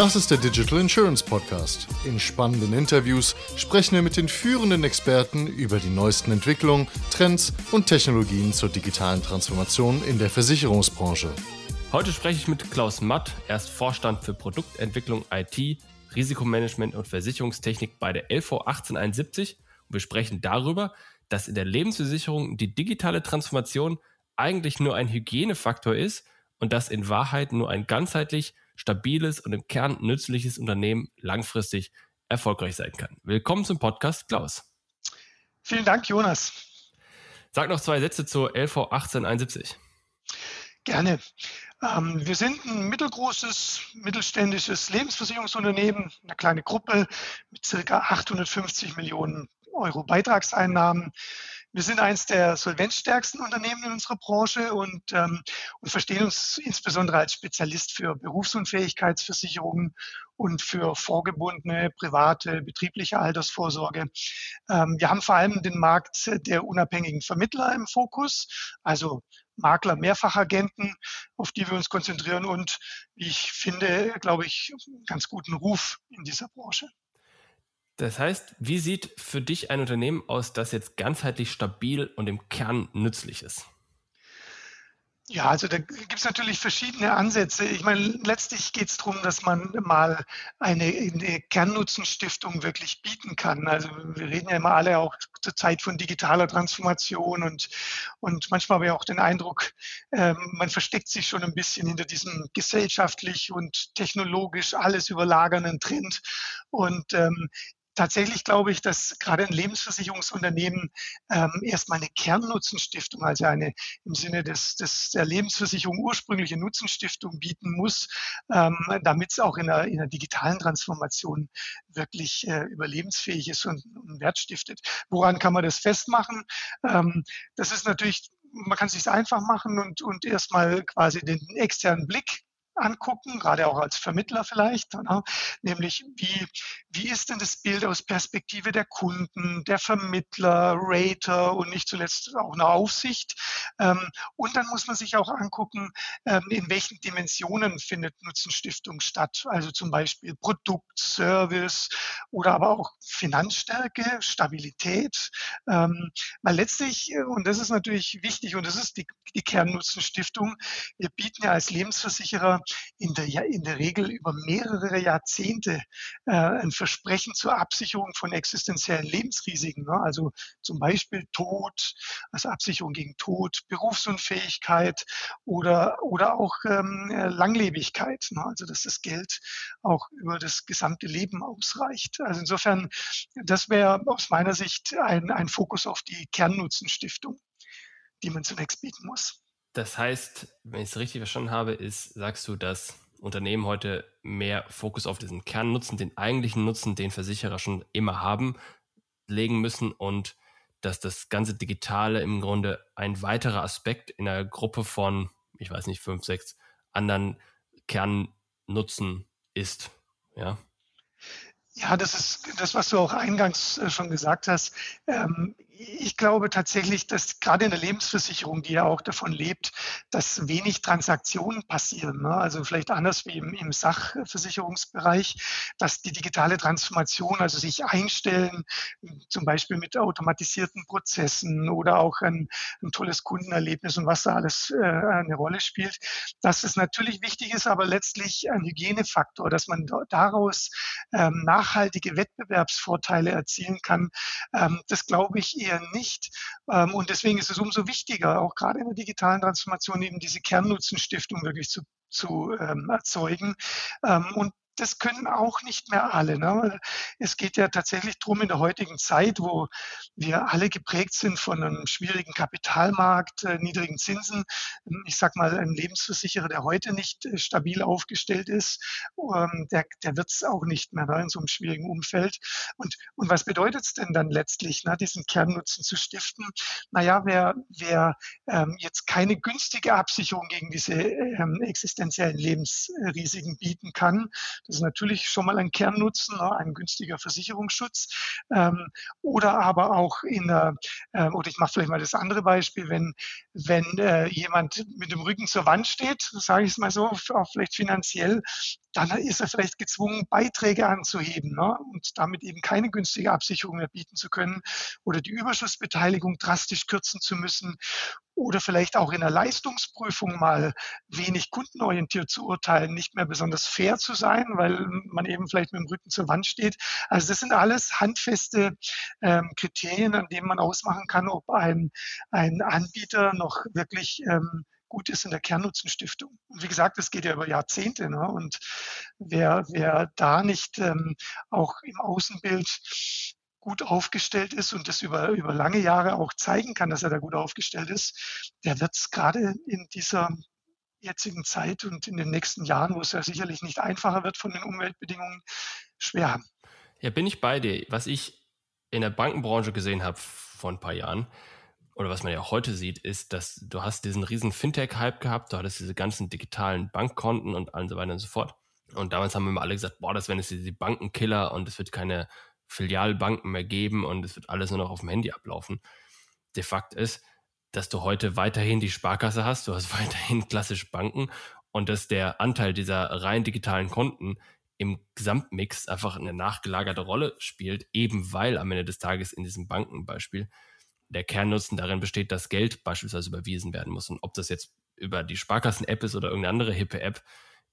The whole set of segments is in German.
Das ist der Digital Insurance Podcast. In spannenden Interviews sprechen wir mit den führenden Experten über die neuesten Entwicklungen, Trends und Technologien zur digitalen Transformation in der Versicherungsbranche. Heute spreche ich mit Klaus Matt. Er ist Vorstand für Produktentwicklung IT, Risikomanagement und Versicherungstechnik bei der LV 1871. Und wir sprechen darüber, dass in der Lebensversicherung die digitale Transformation eigentlich nur ein Hygienefaktor ist und dass in Wahrheit nur ein ganzheitlich stabiles und im Kern nützliches Unternehmen langfristig erfolgreich sein kann. Willkommen zum Podcast, Klaus. Vielen Dank, Jonas. Sag noch zwei Sätze zur LV 1871. Gerne. Ähm, wir sind ein mittelgroßes, mittelständisches Lebensversicherungsunternehmen, eine kleine Gruppe mit circa 850 Millionen Euro Beitragseinnahmen. Wir sind eines der solvenzstärksten Unternehmen in unserer Branche und, ähm, und verstehen uns insbesondere als Spezialist für Berufsunfähigkeitsversicherungen und für vorgebundene private betriebliche Altersvorsorge. Ähm, wir haben vor allem den Markt der unabhängigen Vermittler im Fokus, also Makler, Mehrfachagenten, auf die wir uns konzentrieren und, wie ich finde, glaube ich, einen ganz guten Ruf in dieser Branche. Das heißt, wie sieht für dich ein Unternehmen aus, das jetzt ganzheitlich stabil und im Kern nützlich ist? Ja, also da gibt es natürlich verschiedene Ansätze. Ich meine, letztlich geht es darum, dass man mal eine, eine, Kernnutzenstiftung wirklich bieten kann. Also wir reden ja immer alle auch zur Zeit von digitaler Transformation und, und manchmal habe ich auch den Eindruck, ähm, man versteckt sich schon ein bisschen hinter diesem gesellschaftlich und technologisch alles überlagernden Trend. Und ähm, tatsächlich glaube ich, dass gerade ein Lebensversicherungsunternehmen ähm, erstmal eine Kernnutzenstiftung, also eine im Sinne des, des der Lebensversicherung ursprüngliche Nutzenstiftung bieten muss, ähm, damit es auch in einer, in einer digitalen Transformation wirklich äh, überlebensfähig ist und, und Wert stiftet. Woran kann man das festmachen? Ähm, das ist natürlich man kann es sich einfach machen und, und erstmal quasi den externen Blick angucken, gerade auch als Vermittler vielleicht, ne? nämlich wie, wie ist denn das Bild aus Perspektive der Kunden, der Vermittler, Rater und nicht zuletzt auch eine Aufsicht. Ähm, und dann muss man sich auch angucken, ähm, in welchen Dimensionen findet Nutzenstiftung statt. Also zum Beispiel Produkt, Service oder aber auch Finanzstärke, Stabilität. Ähm, weil letztlich, äh, und das ist natürlich wichtig und das ist die, die Kernnutzenstiftung, wir bieten ja als Lebensversicherer in der, in der Regel über mehrere Jahrzehnte äh, ein Versprechen zur Absicherung von existenziellen Lebensrisiken. Ne? Also zum Beispiel Tod, also Absicherung gegen Tod, Berufsunfähigkeit oder, oder auch ähm, Langlebigkeit. Ne? Also dass das Geld auch über das gesamte Leben ausreicht. Also insofern, das wäre aus meiner Sicht ein, ein Fokus auf die Kernnutzenstiftung, die man zunächst bieten muss. Das heißt, wenn ich es richtig verstanden habe, ist, sagst du, dass Unternehmen heute mehr Fokus auf diesen Kernnutzen, den eigentlichen Nutzen, den Versicherer schon immer haben, legen müssen und dass das ganze Digitale im Grunde ein weiterer Aspekt in einer Gruppe von, ich weiß nicht, fünf, sechs anderen Kernnutzen ist. Ja. Ja, das ist das, was du auch eingangs äh, schon gesagt hast. Ähm, ich glaube tatsächlich, dass gerade in der Lebensversicherung, die ja auch davon lebt, dass wenig Transaktionen passieren. Ne? Also vielleicht anders wie im, im, Sachversicherungsbereich, dass die digitale Transformation, also sich einstellen, zum Beispiel mit automatisierten Prozessen oder auch ein, ein tolles Kundenerlebnis und was da alles äh, eine Rolle spielt, dass es natürlich wichtig ist, aber letztlich ein Hygienefaktor, dass man daraus ähm, nachhaltige Wettbewerbsvorteile erzielen kann. Ähm, das glaube ich eher eher nicht. Ähm, und deswegen ist es umso wichtiger, auch gerade in der digitalen Transformation eben diese Kernnutzensstiftung wirklich zu zu ähm, erzeugen. Ähm, und das können auch nicht mehr alle. Ne? Es geht ja tatsächlich darum, in der heutigen Zeit, wo wir alle geprägt sind von einem schwierigen Kapitalmarkt, äh, niedrigen Zinsen, ähm, ich sage mal, ein Lebensversicherer, der heute nicht äh, stabil aufgestellt ist, ähm, der, der wird es auch nicht mehr ne, in so einem schwierigen Umfeld. Und, und was bedeutet es denn dann letztlich, ne, diesen Kernnutzen zu stiften? Naja, wer, wer ähm, jetzt keine günstige Absicherung gegen diese ähm, existenziellen Lebensrisiken bieten kann, das ist natürlich schon mal ein Kernnutzen, ne, ein günstiger Versicherungsschutz. Ähm, oder aber auch in der, äh, oder ich mache vielleicht mal das andere Beispiel, wenn, wenn äh, jemand mit dem Rücken zur Wand steht, sage ich es mal so, auch vielleicht finanziell, dann ist er vielleicht gezwungen, Beiträge anzuheben ne? und damit eben keine günstige Absicherung mehr bieten zu können oder die Überschussbeteiligung drastisch kürzen zu müssen oder vielleicht auch in der Leistungsprüfung mal wenig kundenorientiert zu urteilen, nicht mehr besonders fair zu sein, weil man eben vielleicht mit dem Rücken zur Wand steht. Also das sind alles handfeste ähm, Kriterien, an denen man ausmachen kann, ob ein, ein Anbieter noch wirklich ähm, gut ist in der Kernnutzensstiftung. Und wie gesagt, das geht ja über Jahrzehnte. Ne? Und wer, wer da nicht ähm, auch im Außenbild gut aufgestellt ist und das über, über lange Jahre auch zeigen kann, dass er da gut aufgestellt ist, der wird es gerade in dieser jetzigen Zeit und in den nächsten Jahren, wo es ja sicherlich nicht einfacher wird von den Umweltbedingungen, schwer haben. Ja, bin ich bei dir. Was ich in der Bankenbranche gesehen habe vor ein paar Jahren, oder was man ja heute sieht, ist, dass du hast diesen riesen Fintech-Hype gehabt, du hattest diese ganzen digitalen Bankkonten und all so weiter und so fort. Und damals haben immer alle gesagt, boah, das werden jetzt die Bankenkiller und es wird keine Filialbanken mehr geben und es wird alles nur noch auf dem Handy ablaufen. De facto ist, dass du heute weiterhin die Sparkasse hast, du hast weiterhin klassische Banken und dass der Anteil dieser rein digitalen Konten im Gesamtmix einfach eine nachgelagerte Rolle spielt, eben weil am Ende des Tages in diesem Bankenbeispiel der Kernnutzen darin besteht, dass Geld beispielsweise überwiesen werden muss. Und ob das jetzt über die Sparkassen-App ist oder irgendeine andere hippe App,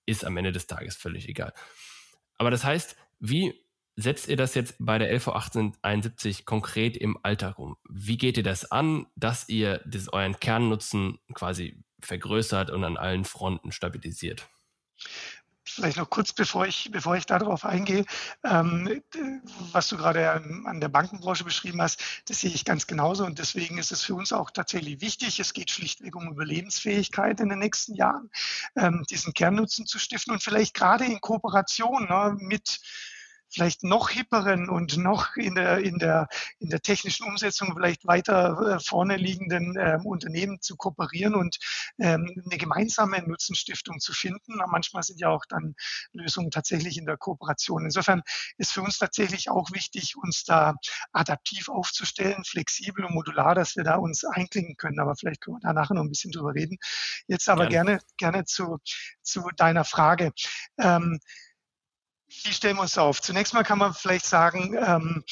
ist am Ende des Tages völlig egal. Aber das heißt, wie setzt ihr das jetzt bei der LV 1871 konkret im Alltag um? Wie geht ihr das an, dass ihr das, euren Kernnutzen quasi vergrößert und an allen Fronten stabilisiert? Vielleicht noch kurz, bevor ich, bevor ich darauf eingehe, ähm, was du gerade an, der Bankenbranche beschrieben hast, das sehe ich ganz genauso und deswegen ist es für uns auch tatsächlich wichtig. Es geht schlichtweg um Überlebensfähigkeit in den nächsten Jahren, ähm, diesen Kernnutzen zu stiften und vielleicht gerade in Kooperation ne, mit vielleicht noch hipperen und noch in der, in der, in der technischen Umsetzung vielleicht weiter äh, vorne liegenden ähm, Unternehmen zu kooperieren und ähm, eine gemeinsame Nutzenstiftung zu finden. Manchmal sind ja auch dann Lösungen tatsächlich in der Kooperation. Insofern ist für uns tatsächlich auch wichtig, uns da adaptiv aufzustellen, flexibel und modular, dass wir da uns einklinken können. Aber vielleicht können wir da nachher noch ein bisschen drüber reden. Jetzt aber gerne, gerne, gerne zu, zu deiner Frage. Ähm, wie stellen wir uns auf? Zunächst mal kann man vielleicht sagen, ähm,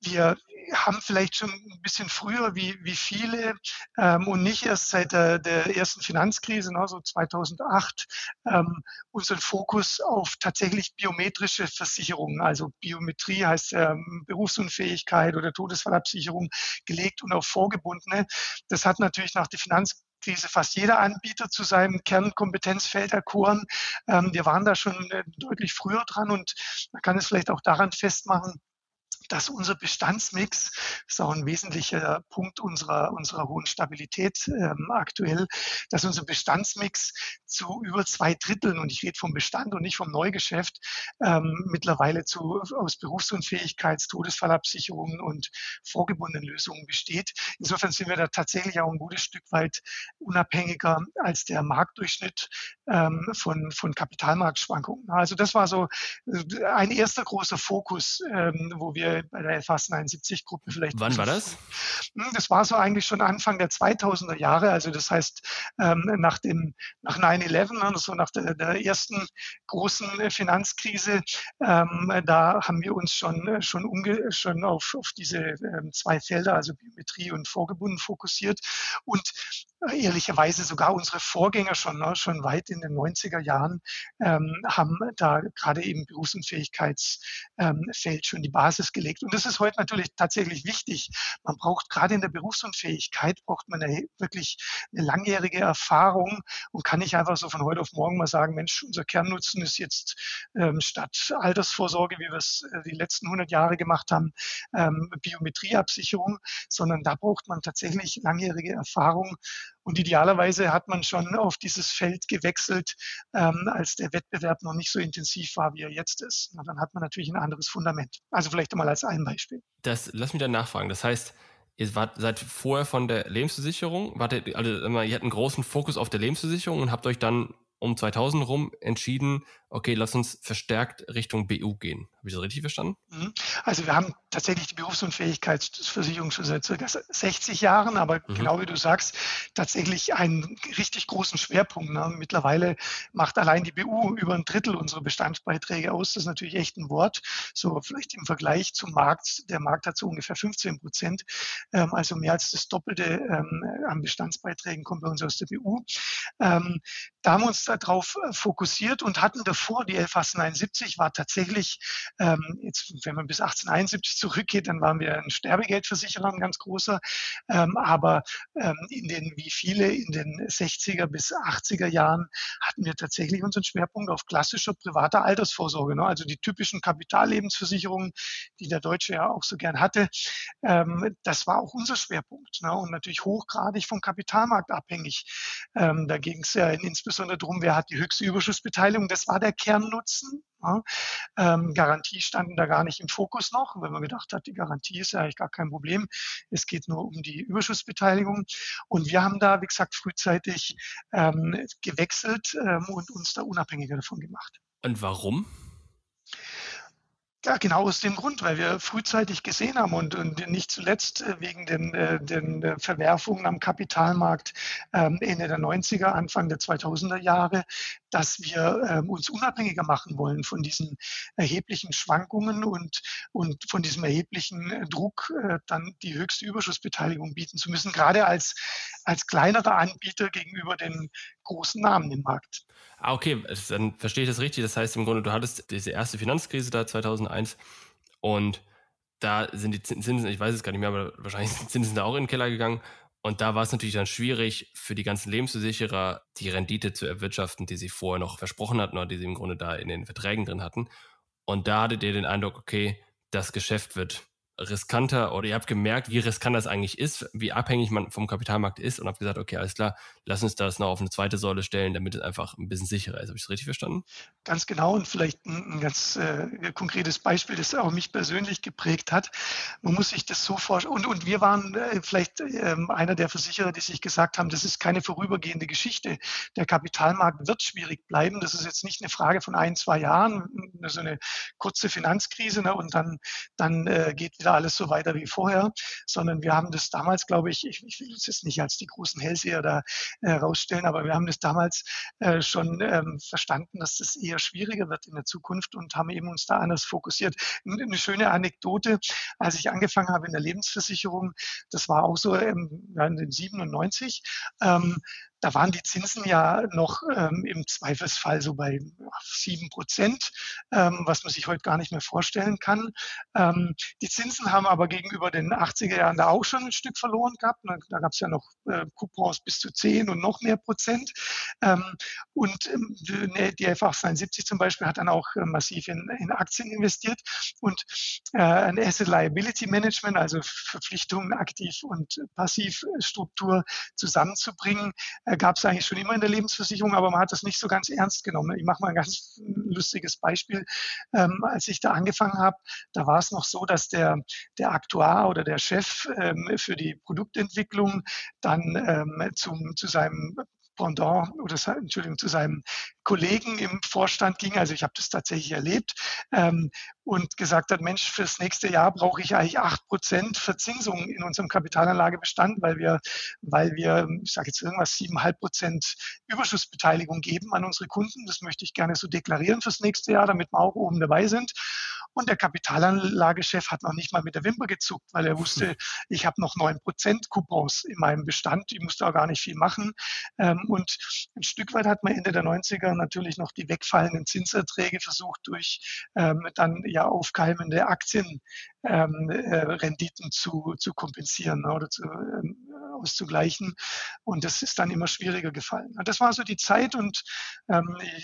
wir haben vielleicht schon ein bisschen früher wie, wie viele ähm, und nicht erst seit der, der ersten Finanzkrise, ne, so 2008, ähm, unseren Fokus auf tatsächlich biometrische Versicherungen, also Biometrie heißt ähm, Berufsunfähigkeit oder Todesfallabsicherung gelegt und auf vorgebundene. Das hat natürlich nach der Finanzkrise diese fast jeder Anbieter zu seinem Kernkompetenzfeld erkoren. Ähm, wir waren da schon äh, deutlich früher dran und man kann es vielleicht auch daran festmachen, dass unser Bestandsmix, das ist auch ein wesentlicher Punkt unserer, unserer hohen Stabilität ähm, aktuell, dass unser Bestandsmix zu über zwei Dritteln, und ich rede vom Bestand und nicht vom Neugeschäft, ähm, mittlerweile zu, aus Berufsunfähigkeits-, Todesfallabsicherungen und vorgebundenen Lösungen besteht. Insofern sind wir da tatsächlich auch ein gutes Stück weit unabhängiger als der Marktdurchschnitt ähm, von, von Kapitalmarktschwankungen. Also das war so äh, ein erster großer Fokus, ähm, wo wir bei der FAS 79 Gruppe vielleicht. Wann war das? Hm, das war so eigentlich schon Anfang der 2000er Jahre, also das heißt ähm, nach dem nach 9/11, ne, so nach der, der ersten großen Finanzkrise, ähm, da haben wir uns schon schon, umge schon auf, auf diese ähm, zwei Felder, also Biometrie und Vorgebunden fokussiert und ehrlicherweise sogar unsere Vorgänger schon, ne, schon weit in den 90er Jahren ähm, haben da gerade im Berufsunfähigkeitsfeld ähm, schon die Basis gelegt. Und das ist heute natürlich tatsächlich wichtig. Man braucht gerade in der Berufsunfähigkeit braucht man eine, wirklich eine langjährige Erfahrung und kann nicht einfach so von heute auf morgen mal sagen, Mensch, unser Kernnutzen ist jetzt ähm, statt Altersvorsorge, wie wir es äh, die letzten 100 Jahre gemacht haben, ähm, Biometrieabsicherung, sondern da braucht man tatsächlich langjährige Erfahrung und idealerweise hat man schon auf dieses Feld gewechselt, ähm, als der Wettbewerb noch nicht so intensiv war, wie er jetzt ist. Und dann hat man natürlich ein anderes Fundament. Also vielleicht einmal als ein Beispiel. Das, lass mich dann nachfragen. Das heißt, ihr wart, seid vorher von der Lebensversicherung, wart ihr, also ihr hattet einen großen Fokus auf der Lebensversicherung und habt euch dann um 2000 rum entschieden, okay, lass uns verstärkt Richtung BU gehen. Habe ich das richtig verstanden? Mhm. Also wir haben tatsächlich die Berufsunfähigkeitsversicherung schon seit circa 60 Jahren, aber mhm. genau wie du sagst, tatsächlich einen richtig großen Schwerpunkt. Ne? Mittlerweile macht allein die BU über ein Drittel unserer Bestandsbeiträge aus. Das ist natürlich echt ein Wort. So vielleicht im Vergleich zum Markt. Der Markt hat so ungefähr 15 Prozent. Ähm, also mehr als das Doppelte ähm, an Bestandsbeiträgen kommt bei uns aus der BU. Ähm, da haben wir uns darauf äh, fokussiert und hatten davor, die 1171 war tatsächlich, ähm, jetzt, wenn man bis 1871 zurückgeht, dann waren wir ein Sterbegeldversicherer, ein ganz großer, ähm, aber ähm, in den, wie viele, in den 60er bis 80er Jahren hatten wir tatsächlich unseren Schwerpunkt auf klassischer privater Altersvorsorge, ne? also die typischen Kapitallebensversicherungen, die der Deutsche ja auch so gern hatte. Ähm, das war auch unser Schwerpunkt ne? und natürlich hochgradig vom Kapitalmarkt abhängig. Ähm, da ging es ja insbesondere darum, wer hat die höchste Überschussbeteiligung. Das war der Kernnutzen. Ja. Ähm, Garantie standen da gar nicht im Fokus noch, weil man gedacht hat, die Garantie ist ja eigentlich gar kein Problem. Es geht nur um die Überschussbeteiligung. Und wir haben da, wie gesagt, frühzeitig ähm, gewechselt ähm, und uns da unabhängiger davon gemacht. Und warum? Ja, genau aus dem Grund, weil wir frühzeitig gesehen haben und, und nicht zuletzt äh, wegen den, äh, den äh, Verwerfungen am Kapitalmarkt ähm, Ende der 90er, Anfang der 2000er Jahre, dass wir ähm, uns unabhängiger machen wollen von diesen erheblichen Schwankungen und, und von diesem erheblichen Druck, dann die höchste Überschussbeteiligung bieten zu müssen, gerade als, als kleinerer Anbieter gegenüber den großen Namen im Markt. Ah, okay, dann verstehe ich das richtig. Das heißt im Grunde, du hattest diese erste Finanzkrise da 2001 und da sind die Zinsen, ich weiß es gar nicht mehr, aber wahrscheinlich sind die Zinsen da auch in den Keller gegangen. Und da war es natürlich dann schwierig für die ganzen Lebensversicherer, die Rendite zu erwirtschaften, die sie vorher noch versprochen hatten oder die sie im Grunde da in den Verträgen drin hatten. Und da hattet ihr den Eindruck, okay, das Geschäft wird riskanter oder ihr habt gemerkt, wie riskant das eigentlich ist, wie abhängig man vom Kapitalmarkt ist und habt gesagt, okay, alles klar, lass uns das noch auf eine zweite Säule stellen, damit es einfach ein bisschen sicherer ist. Habe ich das richtig verstanden? Ganz genau und vielleicht ein, ein ganz äh, konkretes Beispiel, das auch mich persönlich geprägt hat. Man muss sich das so vorstellen. Und, und wir waren äh, vielleicht äh, einer der Versicherer, die sich gesagt haben, das ist keine vorübergehende Geschichte. Der Kapitalmarkt wird schwierig bleiben. Das ist jetzt nicht eine Frage von ein, zwei Jahren, so eine kurze Finanzkrise ne, und dann, dann äh, geht wieder alles so weiter wie vorher, sondern wir haben das damals, glaube ich, ich, ich will es jetzt nicht als die großen Hellseher da äh, aber wir haben das damals äh, schon ähm, verstanden, dass das eher schwieriger wird in der Zukunft und haben eben uns da anders fokussiert. Eine schöne Anekdote, als ich angefangen habe in der Lebensversicherung, das war auch so ähm, in den 97, ähm, da waren die Zinsen ja noch ähm, im Zweifelsfall so bei sieben Prozent, ähm, was man sich heute gar nicht mehr vorstellen kann. Ähm, die Zinsen haben aber gegenüber den 80er Jahren da auch schon ein Stück verloren gehabt. Da, da gab es ja noch äh, Coupons bis zu zehn und noch mehr Prozent. Ähm, und ähm, die FA 72 zum Beispiel hat dann auch äh, massiv in, in, Aktien investiert und äh, ein Asset Liability Management, also Verpflichtungen aktiv und passiv Struktur zusammenzubringen, äh, gab es eigentlich schon immer in der Lebensversicherung, aber man hat das nicht so ganz ernst genommen. Ich mache mal ein ganz lustiges Beispiel. Ähm, als ich da angefangen habe, da war es noch so, dass der, der Aktuar oder der Chef ähm, für die Produktentwicklung dann ähm, zum, zu seinem Pendant oder Entschuldigung, zu seinem Kollegen im Vorstand ging, also ich habe das tatsächlich erlebt, ähm, und gesagt hat, Mensch, fürs nächste Jahr brauche ich eigentlich acht Prozent Verzinsung in unserem Kapitalanlagebestand, weil wir, weil wir, ich sage jetzt irgendwas, siebeneinhalb Prozent Überschussbeteiligung geben an unsere Kunden. Das möchte ich gerne so deklarieren fürs nächste Jahr, damit wir auch oben dabei sind. Und der Kapitalanlagechef hat noch nicht mal mit der Wimper gezuckt, weil er wusste, ich habe noch neun Prozent Coupons in meinem Bestand. Ich musste auch gar nicht viel machen. Ähm, und ein Stück weit hat man Ende der 90er natürlich noch die wegfallenden Zinserträge versucht, durch ähm, dann ja aufkeimende Aktienrenditen ähm, zu, zu kompensieren oder zu, auszugleichen. Und das ist dann immer schwieriger gefallen. Das war so die Zeit und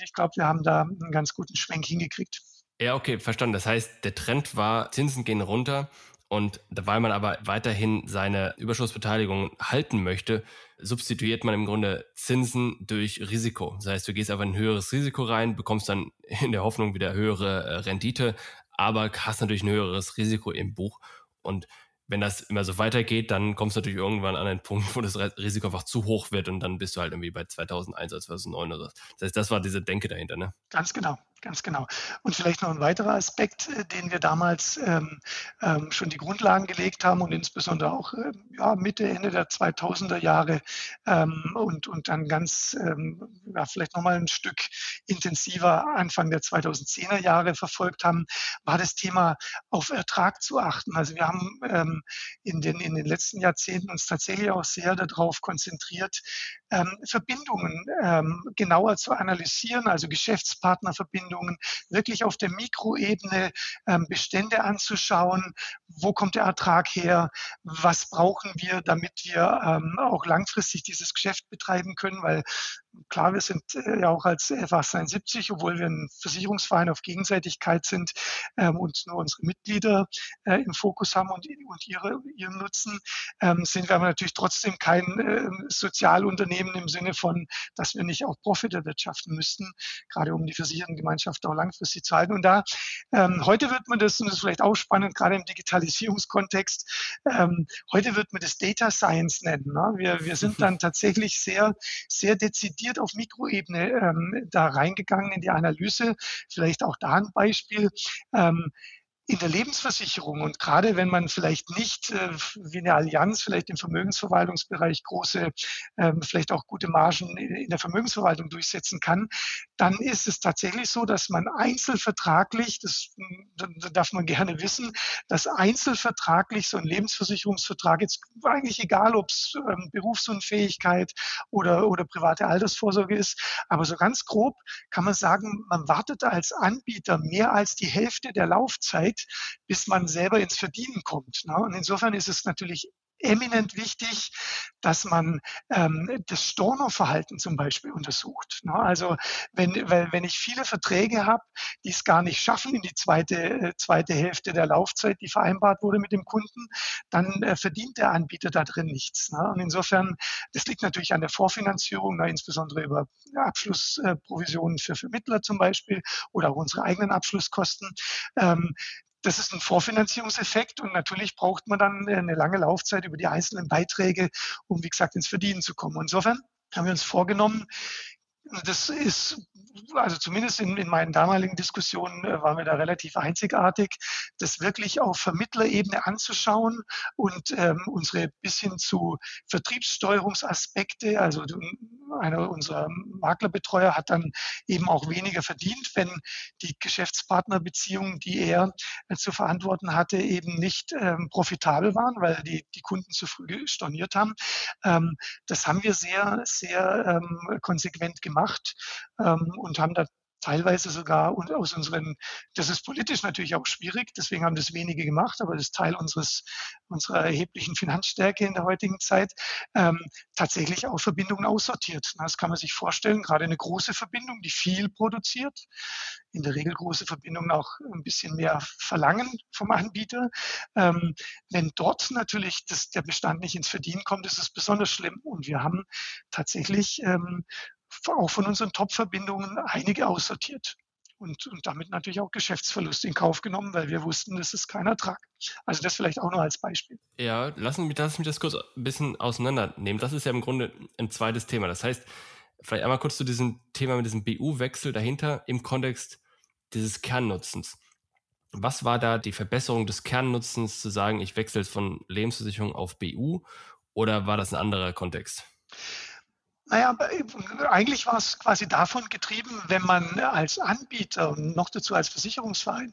ich glaube, wir haben da einen ganz guten Schwenk hingekriegt. Ja, okay, verstanden. Das heißt, der Trend war, Zinsen gehen runter. Und weil man aber weiterhin seine Überschussbeteiligung halten möchte, substituiert man im Grunde Zinsen durch Risiko. Das heißt, du gehst einfach ein höheres Risiko rein, bekommst dann in der Hoffnung wieder höhere äh, Rendite, aber hast natürlich ein höheres Risiko im Buch. Und wenn das immer so weitergeht, dann kommst du natürlich irgendwann an einen Punkt, wo das Risiko einfach zu hoch wird und dann bist du halt irgendwie bei 2001 oder 2009 oder so. Das heißt, das war diese Denke dahinter, ne? Ganz genau, ganz genau. Und vielleicht noch ein weiterer Aspekt, äh, den wir damals ähm, ähm, schon die Grundlagen gelegt haben und insbesondere auch äh, ja, Mitte, Ende der 2000er Jahre ähm, und, und dann ganz, ähm, ja, vielleicht nochmal ein Stück intensiver Anfang der 2010er Jahre verfolgt haben, war das Thema auf Ertrag zu achten. Also wir haben ähm, in, den, in den letzten Jahrzehnten uns tatsächlich auch sehr darauf konzentriert, ähm, Verbindungen ähm, genauer zu analysieren, also Geschäftspartnerverbindungen, wirklich auf der Mikroebene ähm, Bestände anzuschauen, wo kommt der Ertrag her, was brauchen wir, damit wir ähm, auch langfristig dieses Geschäft betreiben können, weil klar, wir sind äh, ja auch als FA 72, obwohl wir ein Versicherungsverein auf Gegenseitigkeit sind ähm, und nur unsere Mitglieder äh, im Fokus haben und, und ihre, ihren Nutzen, ähm, sind wir aber natürlich trotzdem kein äh, Sozialunternehmen im Sinne von, dass wir nicht auch Profit erwirtschaften müssten, gerade um die Versicherungsgemeinschaft auch langfristig zu halten. Und da ähm, heute wird man das, und das ist vielleicht auch spannend, gerade im Digitalisierungskontext, ähm, heute wird man das Data Science nennen. Ne? Wir, wir sind dann tatsächlich sehr, sehr dezidiert dezidiert auf Mikroebene ähm, da reingegangen in die Analyse. Vielleicht auch da ein Beispiel. Ähm, in der Lebensversicherung. Und gerade wenn man vielleicht nicht äh, wie eine Allianz vielleicht im Vermögensverwaltungsbereich große, ähm, vielleicht auch gute Margen in der Vermögensverwaltung durchsetzen kann, dann ist es tatsächlich so, dass man einzelvertraglich, das, das darf man gerne wissen, dass einzelvertraglich so ein Lebensversicherungsvertrag jetzt eigentlich egal, ob es ähm, Berufsunfähigkeit oder, oder private Altersvorsorge ist, aber so ganz grob kann man sagen, man wartet als Anbieter mehr als die Hälfte der Laufzeit bis man selber ins Verdienen kommt. Ne? Und insofern ist es natürlich eminent wichtig, dass man ähm, das Stornoverhalten zum Beispiel untersucht. Ne? Also wenn, weil, wenn ich viele Verträge habe, die es gar nicht schaffen in die zweite, äh, zweite Hälfte der Laufzeit, die vereinbart wurde mit dem Kunden, dann äh, verdient der Anbieter da drin nichts. Ne? Und insofern, das liegt natürlich an der Vorfinanzierung, ne, insbesondere über Abschlussprovisionen für Vermittler zum Beispiel oder auch unsere eigenen Abschlusskosten. Ähm, das ist ein Vorfinanzierungseffekt und natürlich braucht man dann eine lange Laufzeit über die einzelnen Beiträge, um, wie gesagt, ins Verdienen zu kommen. Insofern haben wir uns vorgenommen, das ist, also zumindest in, in meinen damaligen Diskussionen äh, waren wir da relativ einzigartig, das wirklich auf Vermittlerebene anzuschauen und ähm, unsere bis hin zu Vertriebssteuerungsaspekte, also einer unserer Maklerbetreuer hat dann eben auch weniger verdient, wenn die Geschäftspartnerbeziehungen, die er äh, zu verantworten hatte, eben nicht ähm, profitabel waren, weil die, die Kunden zu früh storniert haben. Ähm, das haben wir sehr, sehr ähm, konsequent gemacht ähm, und haben da teilweise sogar aus unseren, das ist politisch natürlich auch schwierig, deswegen haben das wenige gemacht, aber das ist Teil unseres, unserer erheblichen Finanzstärke in der heutigen Zeit, ähm, tatsächlich auch Verbindungen aussortiert. Das kann man sich vorstellen, gerade eine große Verbindung, die viel produziert, in der Regel große Verbindungen auch ein bisschen mehr verlangen vom Anbieter. Ähm, wenn dort natürlich das, der Bestand nicht ins Verdienen kommt, ist es besonders schlimm. Und wir haben tatsächlich ähm, auch von unseren Top-Verbindungen einige aussortiert und, und damit natürlich auch Geschäftsverlust in Kauf genommen, weil wir wussten, das ist kein Ertrag. Also das vielleicht auch nur als Beispiel. Ja, lassen Sie mich, lassen mich das kurz ein bisschen auseinandernehmen. Das ist ja im Grunde ein zweites Thema. Das heißt, vielleicht einmal kurz zu diesem Thema mit diesem BU-Wechsel dahinter im Kontext dieses Kernnutzens. Was war da die Verbesserung des Kernnutzens zu sagen, ich wechsle von Lebensversicherung auf BU oder war das ein anderer Kontext? Naja, eigentlich war es quasi davon getrieben, wenn man als Anbieter und noch dazu als Versicherungsverein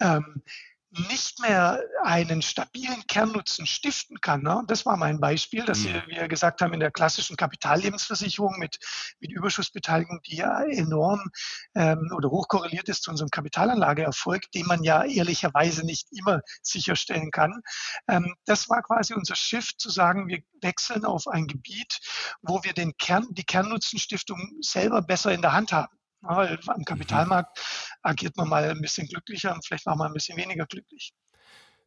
ähm, nicht mehr einen stabilen Kernnutzen stiften kann. Ne? Das war mein Beispiel, dass mhm. wir, gesagt haben, in der klassischen Kapitallebensversicherung mit, mit Überschussbeteiligung, die ja enorm ähm, oder hochkorreliert ist zu unserem Kapitalanlageerfolg, den man ja ehrlicherweise nicht immer sicherstellen kann. Ähm, das war quasi unser Shift zu sagen, wir wechseln auf ein Gebiet, wo wir den Kern, die Kernnutzensstiftung selber besser in der Hand haben. Weil am mhm. Kapitalmarkt agiert man mal ein bisschen glücklicher und vielleicht war man ein bisschen weniger glücklich.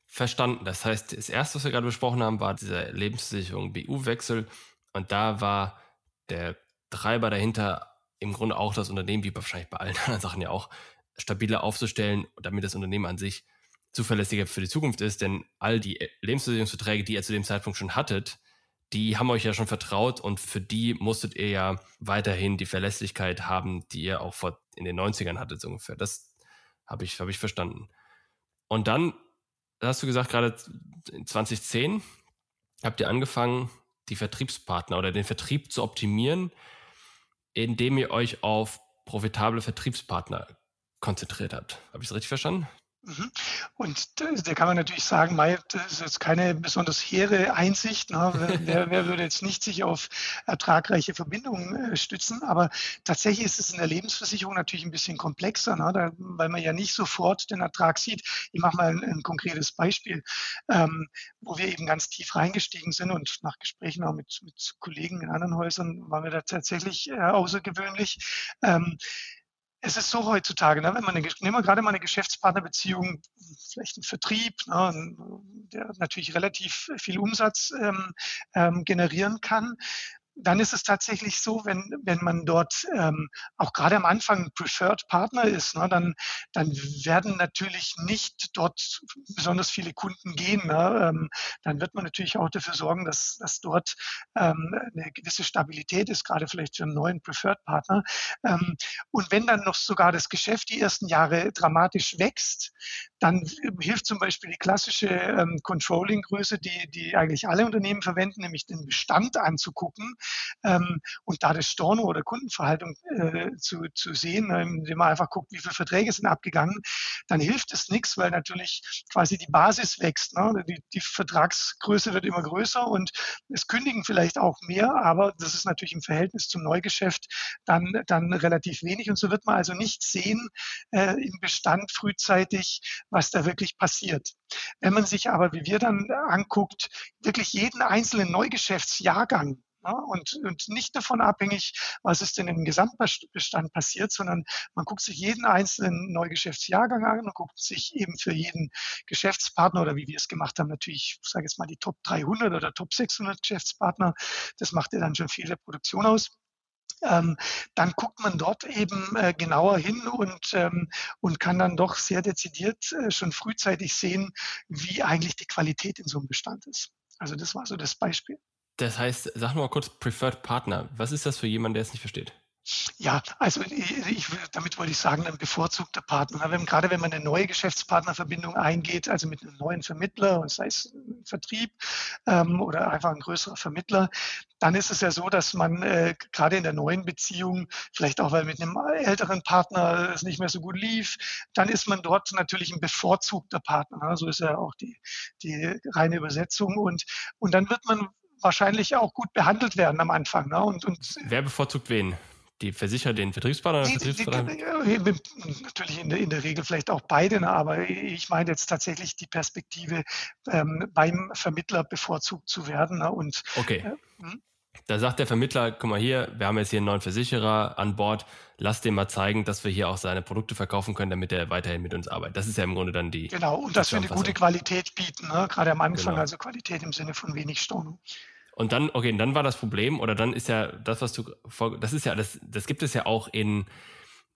Verstanden. Das heißt, das erste, was wir gerade besprochen haben, war dieser Lebensversicherung BU-Wechsel. Und da war der Treiber dahinter im Grunde auch das Unternehmen, wie wahrscheinlich bei allen anderen Sachen ja auch, stabiler aufzustellen, damit das Unternehmen an sich zuverlässiger für die Zukunft ist, denn all die Lebensversicherungsverträge, die ihr zu dem Zeitpunkt schon hattet, die haben euch ja schon vertraut und für die musstet ihr ja weiterhin die Verlässlichkeit haben, die ihr auch vor in den 90ern hattet, so ungefähr. Das habe ich, hab ich verstanden. Und dann hast du gesagt, gerade 2010 habt ihr angefangen, die Vertriebspartner oder den Vertrieb zu optimieren, indem ihr euch auf profitable Vertriebspartner konzentriert habt. Habe ich es richtig verstanden? Mhm. Und da kann man natürlich sagen, Mai, das ist jetzt keine besonders hehre Einsicht. Ne? Wer, wer, würde jetzt nicht sich auf ertragreiche Verbindungen äh, stützen? Aber tatsächlich ist es in der Lebensversicherung natürlich ein bisschen komplexer, ne? weil man ja nicht sofort den Ertrag sieht. Ich mache mal ein, ein konkretes Beispiel, ähm, wo wir eben ganz tief reingestiegen sind und nach Gesprächen auch mit, mit Kollegen in anderen Häusern waren wir da tatsächlich äh, außergewöhnlich. Ähm, es ist so heutzutage, ne, wenn man eine, nehmen wir gerade mal eine Geschäftspartnerbeziehung, vielleicht ein Vertrieb, ne, der natürlich relativ viel Umsatz ähm, ähm, generieren kann dann ist es tatsächlich so, wenn, wenn man dort ähm, auch gerade am Anfang Preferred Partner ist, ne, dann, dann werden natürlich nicht dort besonders viele Kunden gehen. Ne? Ähm, dann wird man natürlich auch dafür sorgen, dass, dass dort ähm, eine gewisse Stabilität ist, gerade vielleicht für einen neuen Preferred Partner. Ähm, und wenn dann noch sogar das Geschäft die ersten Jahre dramatisch wächst, dann hilft zum Beispiel die klassische ähm, Controlling-Größe, die, die eigentlich alle Unternehmen verwenden, nämlich den Bestand anzugucken ähm, und da das Storno oder Kundenverhaltung äh, zu, zu sehen, indem man einfach guckt, wie viele Verträge sind abgegangen, dann hilft es nichts, weil natürlich quasi die Basis wächst. Ne? Die, die Vertragsgröße wird immer größer und es kündigen vielleicht auch mehr, aber das ist natürlich im Verhältnis zum Neugeschäft dann, dann relativ wenig. Und so wird man also nicht sehen äh, im Bestand frühzeitig, was da wirklich passiert. Wenn man sich aber, wie wir dann anguckt, wirklich jeden einzelnen Neugeschäftsjahrgang ja, und, und nicht davon abhängig, was ist denn im Gesamtbestand passiert, sondern man guckt sich jeden einzelnen Neugeschäftsjahrgang an und guckt sich eben für jeden Geschäftspartner oder wie wir es gemacht haben, natürlich, ich sage jetzt mal die Top 300 oder Top 600 Geschäftspartner, das macht ja dann schon viel der Produktion aus. Ähm, dann guckt man dort eben äh, genauer hin und, ähm, und kann dann doch sehr dezidiert äh, schon frühzeitig sehen, wie eigentlich die Qualität in so einem Bestand ist. Also das war so das Beispiel. Das heißt, sag mal kurz Preferred Partner. Was ist das für jemanden, der es nicht versteht? Ja, also ich, damit wollte ich sagen, ein bevorzugter Partner. Wenn, gerade wenn man eine neue Geschäftspartnerverbindung eingeht, also mit einem neuen Vermittler, sei es ein Vertrieb ähm, oder einfach ein größerer Vermittler, dann ist es ja so, dass man äh, gerade in der neuen Beziehung, vielleicht auch weil mit einem älteren Partner es nicht mehr so gut lief, dann ist man dort natürlich ein bevorzugter Partner. So ist ja auch die, die reine Übersetzung. Und, und dann wird man wahrscheinlich auch gut behandelt werden am Anfang. Ne? Und, und Wer bevorzugt wen? Die Versicherer, den Vertriebspartner? Die, Vertriebspartner? Die, die, natürlich in der, in der Regel vielleicht auch beide, ne? aber ich meine jetzt tatsächlich die Perspektive, ähm, beim Vermittler bevorzugt zu werden. Ne? Und, okay. Äh, hm? Da sagt der Vermittler, guck mal hier, wir haben jetzt hier einen neuen Versicherer an Bord, lass dem mal zeigen, dass wir hier auch seine Produkte verkaufen können, damit er weiterhin mit uns arbeitet. Das ist ja im Grunde dann die. Genau, und dass wir eine gute Qualität bieten, ne? gerade am Anfang, genau. also Qualität im Sinne von wenig Storno. Und dann, okay, dann war das Problem, oder dann ist ja das, was du, das ist ja, das, das gibt es ja auch in,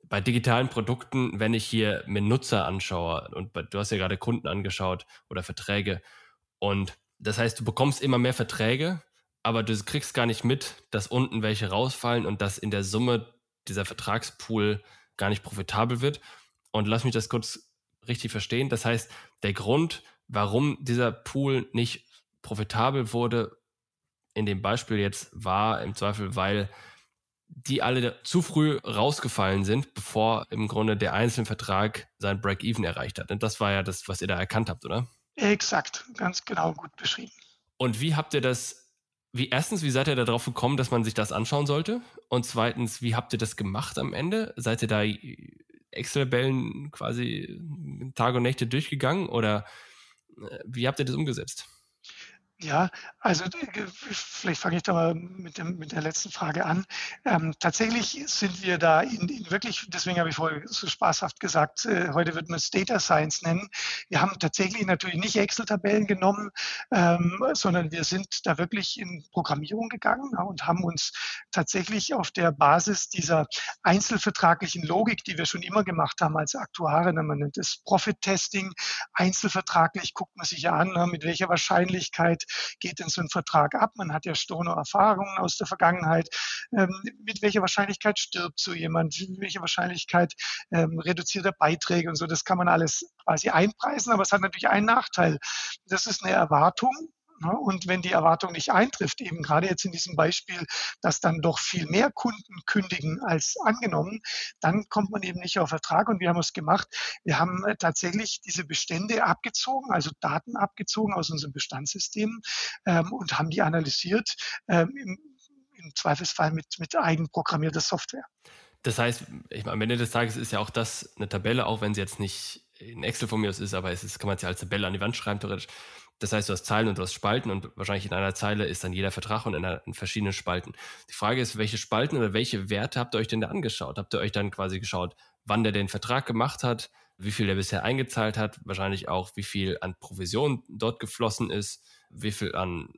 bei digitalen Produkten, wenn ich hier mir Nutzer anschaue, und du hast ja gerade Kunden angeschaut oder Verträge, und das heißt, du bekommst immer mehr Verträge, aber du kriegst gar nicht mit, dass unten welche rausfallen und dass in der Summe dieser Vertragspool gar nicht profitabel wird. Und lass mich das kurz richtig verstehen. Das heißt, der Grund, warum dieser Pool nicht profitabel wurde, in dem Beispiel jetzt war im Zweifel, weil die alle zu früh rausgefallen sind, bevor im Grunde der Einzelvertrag sein Break-Even erreicht hat. Und das war ja das, was ihr da erkannt habt, oder? Exakt, ganz genau gut beschrieben. Und wie habt ihr das, wie erstens, wie seid ihr darauf gekommen, dass man sich das anschauen sollte? Und zweitens, wie habt ihr das gemacht am Ende? Seid ihr da Excel-Tabellen quasi Tage und Nächte durchgegangen oder äh, wie habt ihr das umgesetzt? Ja, also äh, vielleicht fange ich da mal mit, dem, mit der letzten Frage an. Ähm, tatsächlich sind wir da in, in, wirklich, deswegen habe ich vorher so spaßhaft gesagt, äh, heute wird man es Data Science nennen. Wir haben tatsächlich natürlich nicht Excel-Tabellen genommen, ähm, sondern wir sind da wirklich in Programmierung gegangen ja, und haben uns tatsächlich auf der Basis dieser einzelvertraglichen Logik, die wir schon immer gemacht haben als Aktuare, man nennt es Profit-Testing, einzelvertraglich guckt man sich ja an, mit welcher Wahrscheinlichkeit geht denn so ein Vertrag ab? Man hat ja Storno-Erfahrungen aus der Vergangenheit. Ähm, mit welcher Wahrscheinlichkeit stirbt so jemand? Mit welcher Wahrscheinlichkeit ähm, reduziert er Beiträge und so? Das kann man alles quasi einpreisen, aber es hat natürlich einen Nachteil. Das ist eine Erwartung? Und wenn die Erwartung nicht eintrifft, eben gerade jetzt in diesem Beispiel, dass dann doch viel mehr Kunden kündigen als angenommen, dann kommt man eben nicht auf Vertrag. Und wir haben es gemacht. Wir haben äh, tatsächlich diese Bestände abgezogen, also Daten abgezogen aus unserem Bestandssystem ähm, und haben die analysiert, ähm, im, im Zweifelsfall mit, mit eigenprogrammierter Software. Das heißt, ich meine, am Ende des Tages ist ja auch das eine Tabelle, auch wenn sie jetzt nicht in Excel von mir aus ist, aber es ist, kann man es ja als Tabelle an die Wand schreiben, theoretisch. Das heißt, du hast Zeilen und du hast Spalten und wahrscheinlich in einer Zeile ist dann jeder Vertrag und in, einer, in verschiedenen Spalten. Die Frage ist, welche Spalten oder welche Werte habt ihr euch denn da angeschaut? Habt ihr euch dann quasi geschaut, wann der den Vertrag gemacht hat, wie viel der bisher eingezahlt hat, wahrscheinlich auch, wie viel an Provision dort geflossen ist, wie viel an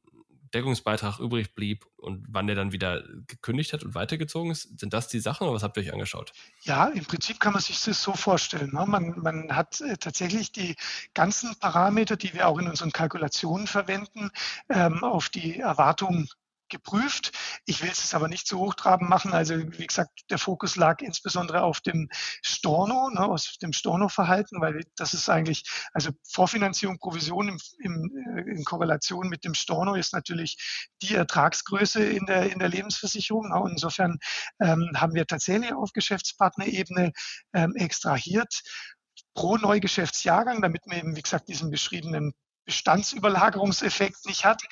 Deckungsbeitrag übrig blieb und wann der dann wieder gekündigt hat und weitergezogen ist? Sind das die Sachen oder was habt ihr euch angeschaut? Ja, im Prinzip kann man sich das so vorstellen. Ne? Man, man hat äh, tatsächlich die ganzen Parameter, die wir auch in unseren Kalkulationen verwenden, ähm, auf die Erwartungen geprüft. Ich will es aber nicht zu hochtrabend machen. Also wie gesagt, der Fokus lag insbesondere auf dem Storno, ne, aus dem Storno-Verhalten, weil das ist eigentlich, also Vorfinanzierung, Provision im, im, äh, in Korrelation mit dem Storno ist natürlich die Ertragsgröße in der, in der Lebensversicherung. Ne. Insofern ähm, haben wir tatsächlich auf Geschäftspartnerebene ähm, extrahiert pro Neugeschäftsjahrgang, damit man eben, wie gesagt, diesen beschriebenen Bestandsüberlagerungseffekt nicht hat.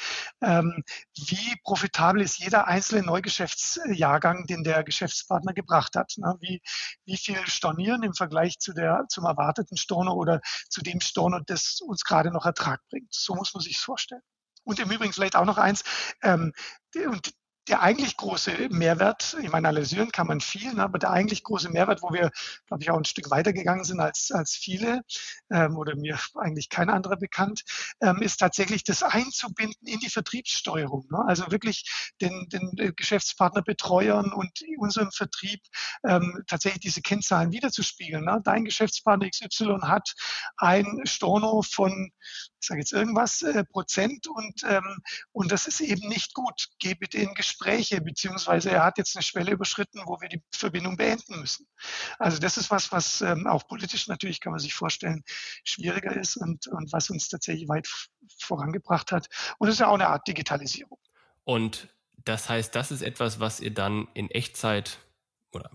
Ähm, wie profitabel ist jeder einzelne Neugeschäftsjahrgang, den der Geschäftspartner gebracht hat? Ne? Wie, wie viel stornieren im Vergleich zu der, zum erwarteten Storno oder zu dem Storno, das uns gerade noch Ertrag bringt? So muss man sich vorstellen. Und im Übrigen vielleicht auch noch eins, ähm, und der eigentlich große Mehrwert, ich meine, analysieren kann man viel, ne, aber der eigentlich große Mehrwert, wo wir, glaube ich, auch ein Stück weitergegangen sind als, als viele ähm, oder mir eigentlich kein anderer bekannt, ähm, ist tatsächlich das Einzubinden in die Vertriebssteuerung. Ne? Also wirklich den, den äh, Geschäftspartner betreuen und unserem Vertrieb ähm, tatsächlich diese Kennzahlen wiederzuspiegeln. Ne? Dein Geschäftspartner XY hat ein Storno von, ich sage jetzt irgendwas, äh, Prozent und, ähm, und das ist eben nicht gut. Geh bitte in Gespräch Gespräche, beziehungsweise er hat jetzt eine Schwelle überschritten, wo wir die Verbindung beenden müssen. Also das ist was, was ähm, auch politisch natürlich, kann man sich vorstellen, schwieriger ist und, und was uns tatsächlich weit vorangebracht hat. Und es ist ja auch eine Art Digitalisierung. Und das heißt, das ist etwas, was ihr dann in Echtzeit oder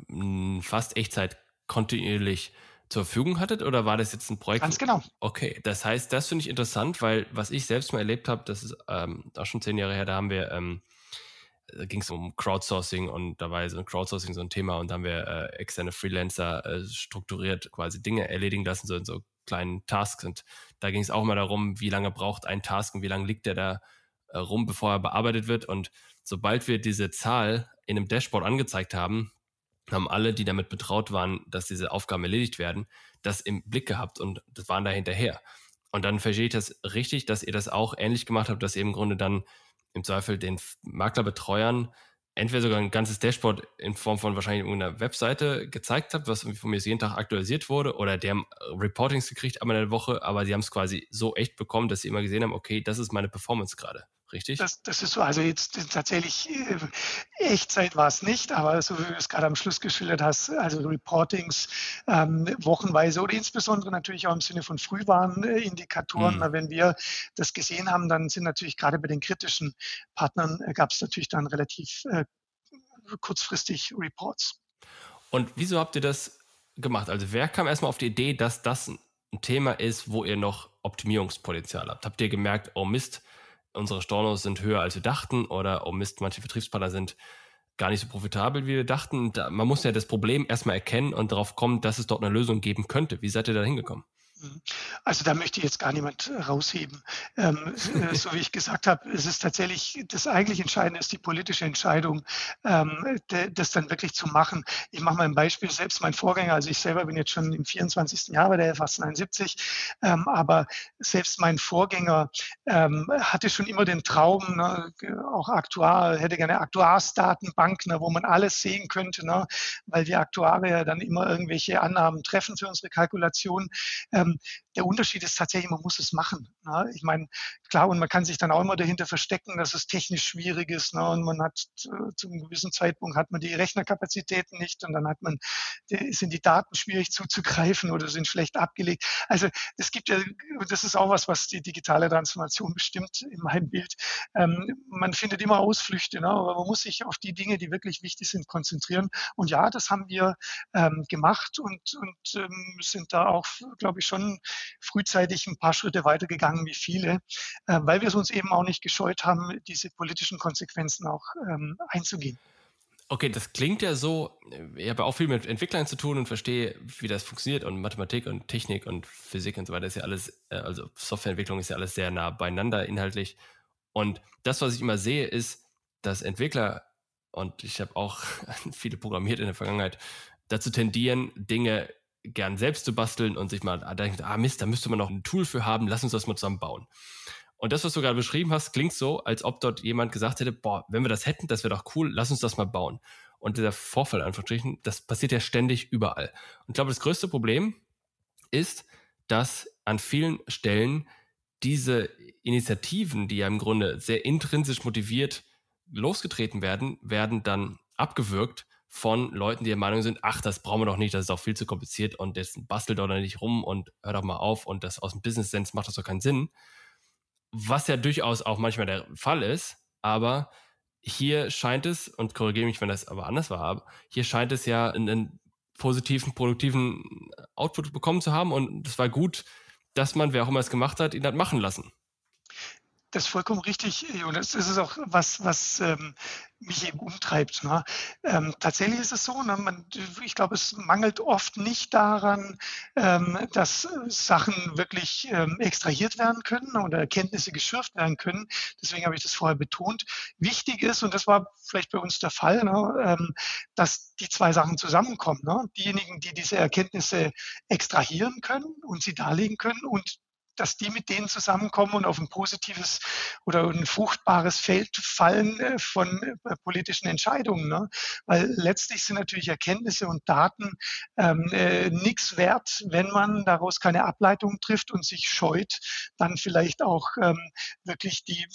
fast Echtzeit kontinuierlich zur Verfügung hattet oder war das jetzt ein Projekt? Ganz genau. Okay, das heißt, das finde ich interessant, weil was ich selbst mal erlebt habe, das ist ähm, auch schon zehn Jahre her, da haben wir ähm, da ging es um Crowdsourcing und da war so ein Crowdsourcing so ein Thema und da haben wir äh, externe Freelancer äh, strukturiert quasi Dinge erledigen lassen, so in so kleinen Tasks und da ging es auch mal darum, wie lange braucht ein Task und wie lange liegt der da äh, rum, bevor er bearbeitet wird und sobald wir diese Zahl in einem Dashboard angezeigt haben, haben alle, die damit betraut waren, dass diese Aufgaben erledigt werden, das im Blick gehabt und das waren da hinterher. Und dann verstehe ich das richtig, dass ihr das auch ähnlich gemacht habt, dass ihr im Grunde dann im Zweifel den Maklerbetreuern entweder sogar ein ganzes Dashboard in Form von wahrscheinlich irgendeiner Webseite gezeigt habt, was von mir jeden Tag aktualisiert wurde, oder die haben äh, Reportings gekriegt einmal in der Woche, aber sie haben es quasi so echt bekommen, dass sie immer gesehen haben, okay, das ist meine Performance gerade richtig? Das, das ist so, also jetzt tatsächlich äh, Echtzeit war es nicht, aber so wie du es gerade am Schluss geschildert hast, also Reportings ähm, wochenweise oder insbesondere natürlich auch im Sinne von Frühwarnindikatoren. Mhm. Wenn wir das gesehen haben, dann sind natürlich gerade bei den kritischen Partnern äh, gab es natürlich dann relativ äh, kurzfristig Reports. Und wieso habt ihr das gemacht? Also wer kam erstmal auf die Idee, dass das ein Thema ist, wo ihr noch Optimierungspotenzial habt? Habt ihr gemerkt, oh Mist, unsere Stornos sind höher, als wir dachten oder oh Mist, manche Vertriebspartner sind gar nicht so profitabel, wie wir dachten. Da, man muss ja das Problem erstmal erkennen und darauf kommen, dass es dort eine Lösung geben könnte. Wie seid ihr da hingekommen? Mhm. Also da möchte ich jetzt gar niemand rausheben. Ähm, äh, so wie ich gesagt habe, es ist tatsächlich, das eigentlich Entscheidende ist die politische Entscheidung, ähm, das dann wirklich zu machen. Ich mache mal ein Beispiel, selbst mein Vorgänger, also ich selber bin jetzt schon im 24. Jahr bei der FAS 79, ähm, aber selbst mein Vorgänger ähm, hatte schon immer den Traum, ne, auch Aktuar, hätte gerne Aktuarsdatenbank, ne, wo man alles sehen könnte, ne, weil die Aktuare ja dann immer irgendwelche Annahmen treffen für unsere Kalkulation. Ähm, ähm, der Unterschied ist tatsächlich, man muss es machen. Ne? Ich meine, klar, und man kann sich dann auch immer dahinter verstecken, dass es technisch schwierig ist. Ne? Und man hat äh, zu einem gewissen Zeitpunkt hat man die Rechnerkapazitäten nicht und dann hat man, sind die Daten schwierig zuzugreifen oder sind schlecht abgelegt. Also es gibt ja, das ist auch was, was die digitale Transformation bestimmt in meinem Bild. Ähm, man findet immer Ausflüchte, ne? aber man muss sich auf die Dinge, die wirklich wichtig sind, konzentrieren. Und ja, das haben wir ähm, gemacht und, und ähm, sind da auch, glaube ich, schon frühzeitig ein paar Schritte weitergegangen wie viele, äh, weil wir es uns eben auch nicht gescheut haben, diese politischen Konsequenzen auch ähm, einzugehen. Okay, das klingt ja so, ich habe auch viel mit Entwicklern zu tun und verstehe, wie das funktioniert und Mathematik und Technik und Physik und so weiter ist ja alles, äh, also Softwareentwicklung ist ja alles sehr nah beieinander inhaltlich. Und das, was ich immer sehe, ist, dass Entwickler, und ich habe auch viele programmiert in der Vergangenheit, dazu tendieren, Dinge gern selbst zu basteln und sich mal denkt, ah Mist, da müsste man noch ein Tool für haben, lass uns das mal zusammen bauen. Und das, was du gerade beschrieben hast, klingt so, als ob dort jemand gesagt hätte, boah, wenn wir das hätten, das wäre doch cool, lass uns das mal bauen. Und dieser Vorfall, einfach das passiert ja ständig überall. Und ich glaube, das größte Problem ist, dass an vielen Stellen diese Initiativen, die ja im Grunde sehr intrinsisch motiviert losgetreten werden, werden dann abgewürgt von Leuten, die der Meinung sind, ach, das brauchen wir doch nicht, das ist doch viel zu kompliziert und jetzt bastelt doch nicht rum und hör doch mal auf und das aus dem Business Sense macht das doch keinen Sinn. Was ja durchaus auch manchmal der Fall ist, aber hier scheint es, und korrigiere mich, wenn das aber anders war, hier scheint es ja einen positiven, produktiven Output bekommen zu haben und es war gut, dass man, wer auch immer es gemacht hat, ihn hat machen lassen. Das ist vollkommen richtig, Jonas. Das ist auch was, was ähm, mich eben umtreibt. Ne? Ähm, tatsächlich ist es so, ne, man, ich glaube, es mangelt oft nicht daran, ähm, dass Sachen wirklich ähm, extrahiert werden können oder Erkenntnisse geschürft werden können. Deswegen habe ich das vorher betont. Wichtig ist, und das war vielleicht bei uns der Fall, ne, ähm, dass die zwei Sachen zusammenkommen. Ne? Diejenigen, die diese Erkenntnisse extrahieren können und sie darlegen können und dass die mit denen zusammenkommen und auf ein positives oder ein fruchtbares Feld fallen äh, von äh, politischen Entscheidungen. Ne? Weil letztlich sind natürlich Erkenntnisse und Daten ähm, äh, nichts wert, wenn man daraus keine Ableitung trifft und sich scheut, dann vielleicht auch ähm, wirklich die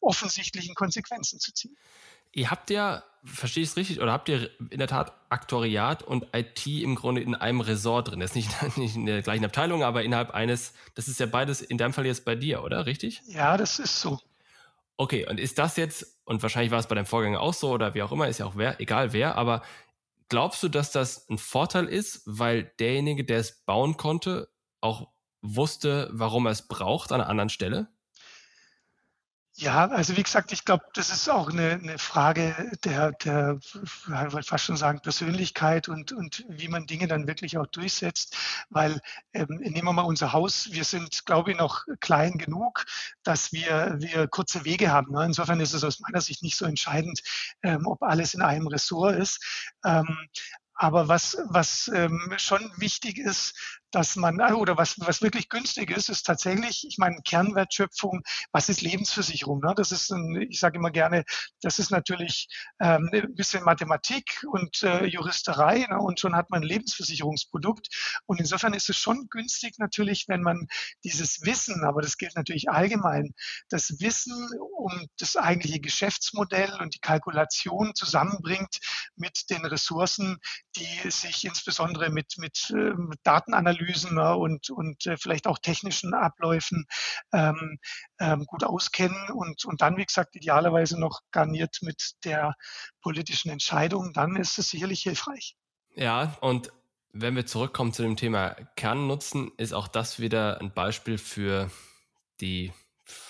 offensichtlichen Konsequenzen zu ziehen. Ihr habt ja, verstehe ich es richtig, oder habt ihr in der Tat Aktoriat und IT im Grunde in einem Ressort drin? Das ist nicht, nicht in der gleichen Abteilung, aber innerhalb eines, das ist ja beides in deinem Fall jetzt bei dir, oder? Richtig? Ja, das ist so. Okay, und ist das jetzt, und wahrscheinlich war es bei deinem Vorgänger auch so, oder wie auch immer, ist ja auch wer, egal wer, aber glaubst du, dass das ein Vorteil ist, weil derjenige, der es bauen konnte, auch wusste, warum er es braucht an einer anderen Stelle? Ja, also wie gesagt, ich glaube, das ist auch eine, eine Frage der, der, ich wollte fast schon sagen, Persönlichkeit und, und wie man Dinge dann wirklich auch durchsetzt. Weil ähm, nehmen wir mal unser Haus, wir sind, glaube ich, noch klein genug, dass wir, wir kurze Wege haben. Ne? Insofern ist es aus meiner Sicht nicht so entscheidend, ähm, ob alles in einem Ressort ist. Ähm, aber was, was ähm, schon wichtig ist, dass man, äh, oder was, was wirklich günstig ist, ist tatsächlich, ich meine, Kernwertschöpfung, was ist Lebensversicherung? Ne? Das ist, ein, ich sage immer gerne, das ist natürlich ähm, ein bisschen Mathematik und äh, Juristerei ne? und schon hat man ein Lebensversicherungsprodukt. Und insofern ist es schon günstig natürlich, wenn man dieses Wissen, aber das gilt natürlich allgemein, das Wissen um das eigentliche Geschäftsmodell und die Kalkulation zusammenbringt mit den Ressourcen, die sich insbesondere mit, mit, äh, mit Datenanalyse Analysen ne, und, und äh, vielleicht auch technischen Abläufen ähm, ähm, gut auskennen und, und dann, wie gesagt, idealerweise noch garniert mit der politischen Entscheidung, dann ist es sicherlich hilfreich. Ja, und wenn wir zurückkommen zu dem Thema Kernnutzen, ist auch das wieder ein Beispiel für die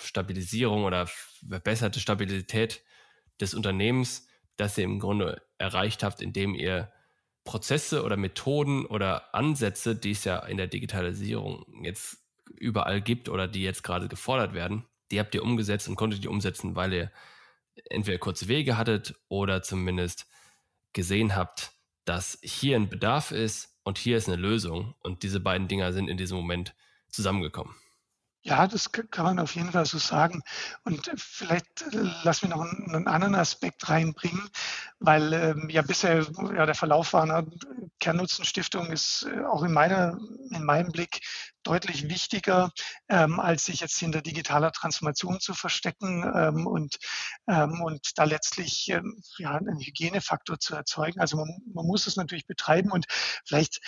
Stabilisierung oder verbesserte Stabilität des Unternehmens, das ihr im Grunde erreicht habt, indem ihr Prozesse oder Methoden oder Ansätze, die es ja in der Digitalisierung jetzt überall gibt oder die jetzt gerade gefordert werden, die habt ihr umgesetzt und konntet ihr umsetzen, weil ihr entweder kurze Wege hattet oder zumindest gesehen habt, dass hier ein Bedarf ist und hier ist eine Lösung. Und diese beiden Dinger sind in diesem Moment zusammengekommen. Ja, das kann man auf jeden Fall so sagen. Und vielleicht äh, lass mich noch einen, anderen Aspekt reinbringen, weil ähm, ja bisher ja, der Verlauf war, ne, Kernnutzensstiftung ist äh, auch in, meiner, in meinem Blick deutlich wichtiger, ähm, als sich jetzt hinter digitaler Transformation zu verstecken ähm, und, ähm, und da letztlich ähm, ja, einen Hygienefaktor zu erzeugen. Also man, man muss es natürlich betreiben und vielleicht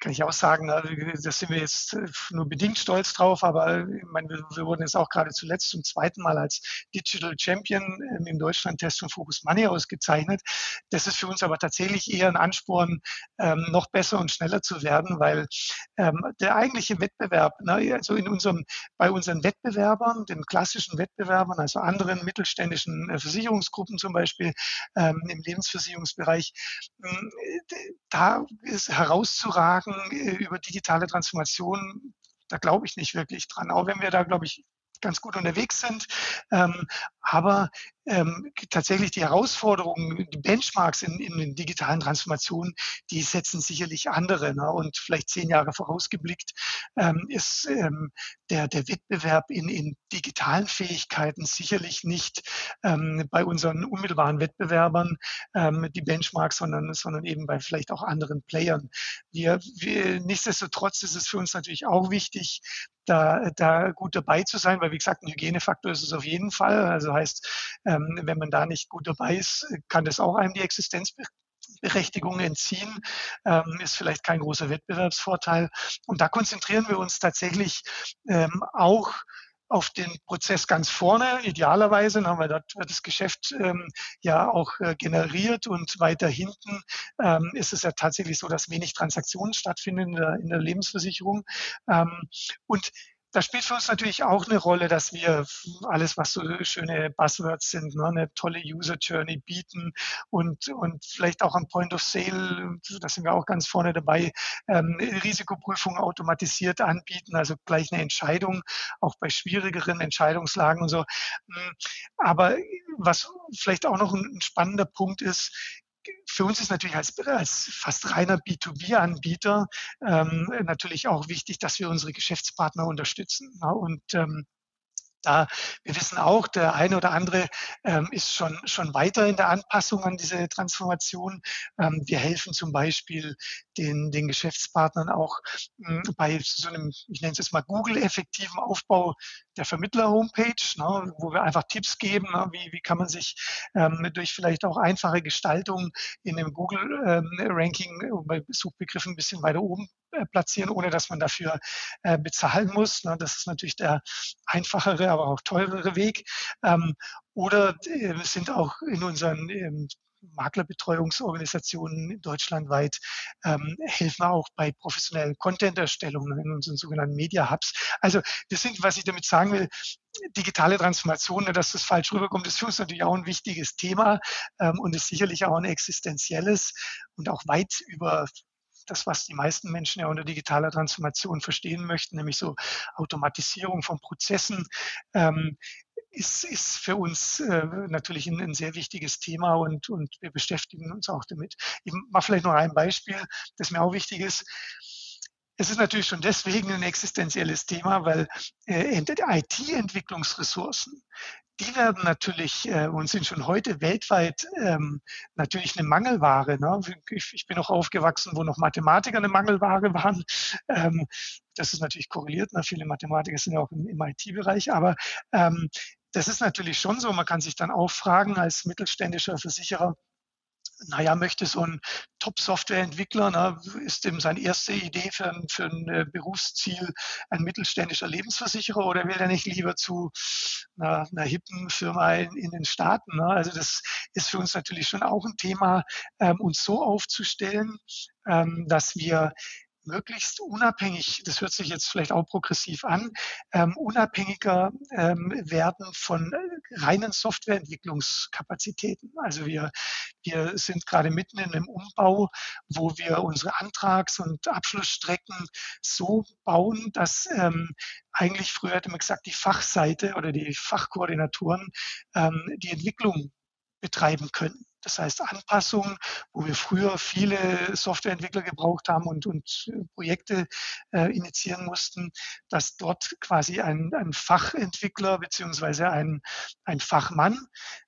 kann ich auch sagen, da sind wir jetzt äh, nur bedingt stolz drauf, aber ich meine, wir, wurden jetzt auch gerade zuletzt zum zweiten Mal als Digital Champion ähm, im Deutschland-Test von Focus Money ausgezeichnet. Das ist für uns aber tatsächlich eher ein Ansporn, ähm, noch besser und schneller zu werden, weil ähm, der eigentliche Wettbewerb, ne, also in unserem, bei unseren Wettbewerbern, den klassischen Wettbewerbern, also anderen mittelständischen äh, Versicherungsgruppen zum Beispiel im Lebensversicherungsbereich, da ist herauszuragen, Gedanken äh, über digitale Transformation, da glaube ich nicht wirklich dran. Auch wenn wir da, glaube ich, ganz gut unterwegs sind. Ähm, aber ähm, tatsächlich die Herausforderungen, die Benchmarks in, in den digitalen Transformationen, die setzen sicherlich andere. Ne? Und vielleicht zehn Jahre vorausgeblickt ähm, ist ähm, der, der Wettbewerb in, in digitalen Fähigkeiten sicherlich nicht ähm, bei unseren unmittelbaren Wettbewerbern ähm, die Benchmarks, sondern, sondern eben bei vielleicht auch anderen Playern. Wir, wir, nichtsdestotrotz ist es für uns natürlich auch wichtig, da, da gut dabei zu sein, weil wie gesagt, ein Hygienefaktor ist es auf jeden Fall. Also heißt, ähm, wenn man da nicht gut dabei ist, kann das auch einem die Existenzberechtigung entziehen, ähm, ist vielleicht kein großer Wettbewerbsvorteil. Und da konzentrieren wir uns tatsächlich ähm, auch auf den Prozess ganz vorne, idealerweise, weil dort wird das Geschäft ähm, ja auch äh, generiert und weiter hinten ist es ja tatsächlich so, dass wenig Transaktionen stattfinden in der, in der Lebensversicherung. Und da spielt für uns natürlich auch eine Rolle, dass wir alles, was so schöne Buzzwords sind, ne, eine tolle User Journey bieten und, und vielleicht auch am Point of Sale, da sind wir auch ganz vorne dabei, ähm, Risikoprüfung automatisiert anbieten, also gleich eine Entscheidung, auch bei schwierigeren Entscheidungslagen und so. Hm, aber was vielleicht auch noch ein spannender Punkt ist, für uns ist natürlich als, als fast reiner B2B-Anbieter ähm, natürlich auch wichtig, dass wir unsere Geschäftspartner unterstützen. Ja, und ähm, da, wir wissen auch, der eine oder andere ähm, ist schon, schon weiter in der Anpassung an diese Transformation. Ähm, wir helfen zum Beispiel den, den Geschäftspartnern auch ähm, bei so einem, ich nenne es jetzt mal Google-effektiven Aufbau der Vermittler-Homepage, ne, wo wir einfach Tipps geben, ne, wie, wie kann man sich ähm, durch vielleicht auch einfache Gestaltung in dem Google-Ranking ähm, bei Suchbegriffen ein bisschen weiter oben äh, platzieren, ohne dass man dafür äh, bezahlen muss. Ne? Das ist natürlich der einfachere, aber auch teurere Weg. Ähm, oder äh, sind auch in unseren ähm, Maklerbetreuungsorganisationen deutschlandweit ähm, helfen auch bei professionellen Content-Erstellungen in unseren sogenannten Media Hubs. Also das sind, was ich damit sagen will, digitale Transformation, ne, dass das falsch rüberkommt, ist für uns natürlich auch ein wichtiges Thema ähm, und ist sicherlich auch ein existenzielles und auch weit über das, was die meisten Menschen ja unter digitaler Transformation verstehen möchten, nämlich so Automatisierung von Prozessen, ähm, ist, ist für uns äh, natürlich ein, ein, sehr wichtiges Thema und, und wir beschäftigen uns auch damit. Ich mache vielleicht noch ein Beispiel, das mir auch wichtig ist. Es ist natürlich schon deswegen ein existenzielles Thema, weil äh, IT-Entwicklungsressourcen, die werden natürlich äh, und sind schon heute weltweit ähm, natürlich eine Mangelware. Ne? Ich, ich, bin noch aufgewachsen, wo noch Mathematiker eine Mangelware waren. Ähm, das ist natürlich korreliert. Ne? Viele Mathematiker sind ja auch im, im IT-Bereich, aber ähm, das ist natürlich schon so. Man kann sich dann auch fragen als mittelständischer Versicherer, naja, möchte so ein Top-Software-Entwickler, na, ist ihm seine erste Idee für ein, für ein äh, Berufsziel ein mittelständischer Lebensversicherer oder will er nicht lieber zu einer, einer hippen Firma in, in den Staaten? Ne? Also das ist für uns natürlich schon auch ein Thema, ähm, uns so aufzustellen, ähm, dass wir möglichst unabhängig, das hört sich jetzt vielleicht auch progressiv an, ähm, unabhängiger ähm, werden von reinen Softwareentwicklungskapazitäten. Also wir, wir sind gerade mitten in einem Umbau, wo wir unsere Antrags- und Abschlussstrecken so bauen, dass ähm, eigentlich früher hätte man gesagt, die Fachseite oder die Fachkoordinatoren ähm, die Entwicklung betreiben können. Das heißt Anpassungen, wo wir früher viele Softwareentwickler gebraucht haben und, und Projekte äh, initiieren mussten, dass dort quasi ein, ein Fachentwickler beziehungsweise ein, ein Fachmann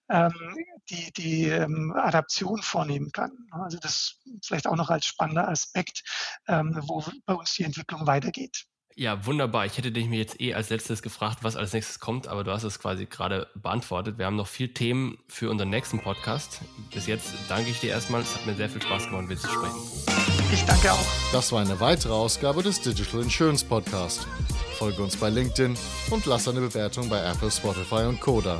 ähm, die, die ähm, Adaption vornehmen kann. Also das vielleicht auch noch als spannender Aspekt, ähm, wo bei uns die Entwicklung weitergeht. Ja, wunderbar. Ich hätte dich mir jetzt eh als letztes gefragt, was als nächstes kommt, aber du hast es quasi gerade beantwortet. Wir haben noch vier Themen für unseren nächsten Podcast. Bis jetzt danke ich dir erstmal. Es hat mir sehr viel Spaß gemacht, mit dir zu sprechen. Ich danke auch. Das war eine weitere Ausgabe des Digital Insurance Podcast. Folge uns bei LinkedIn und lass eine Bewertung bei Apple, Spotify und Koda.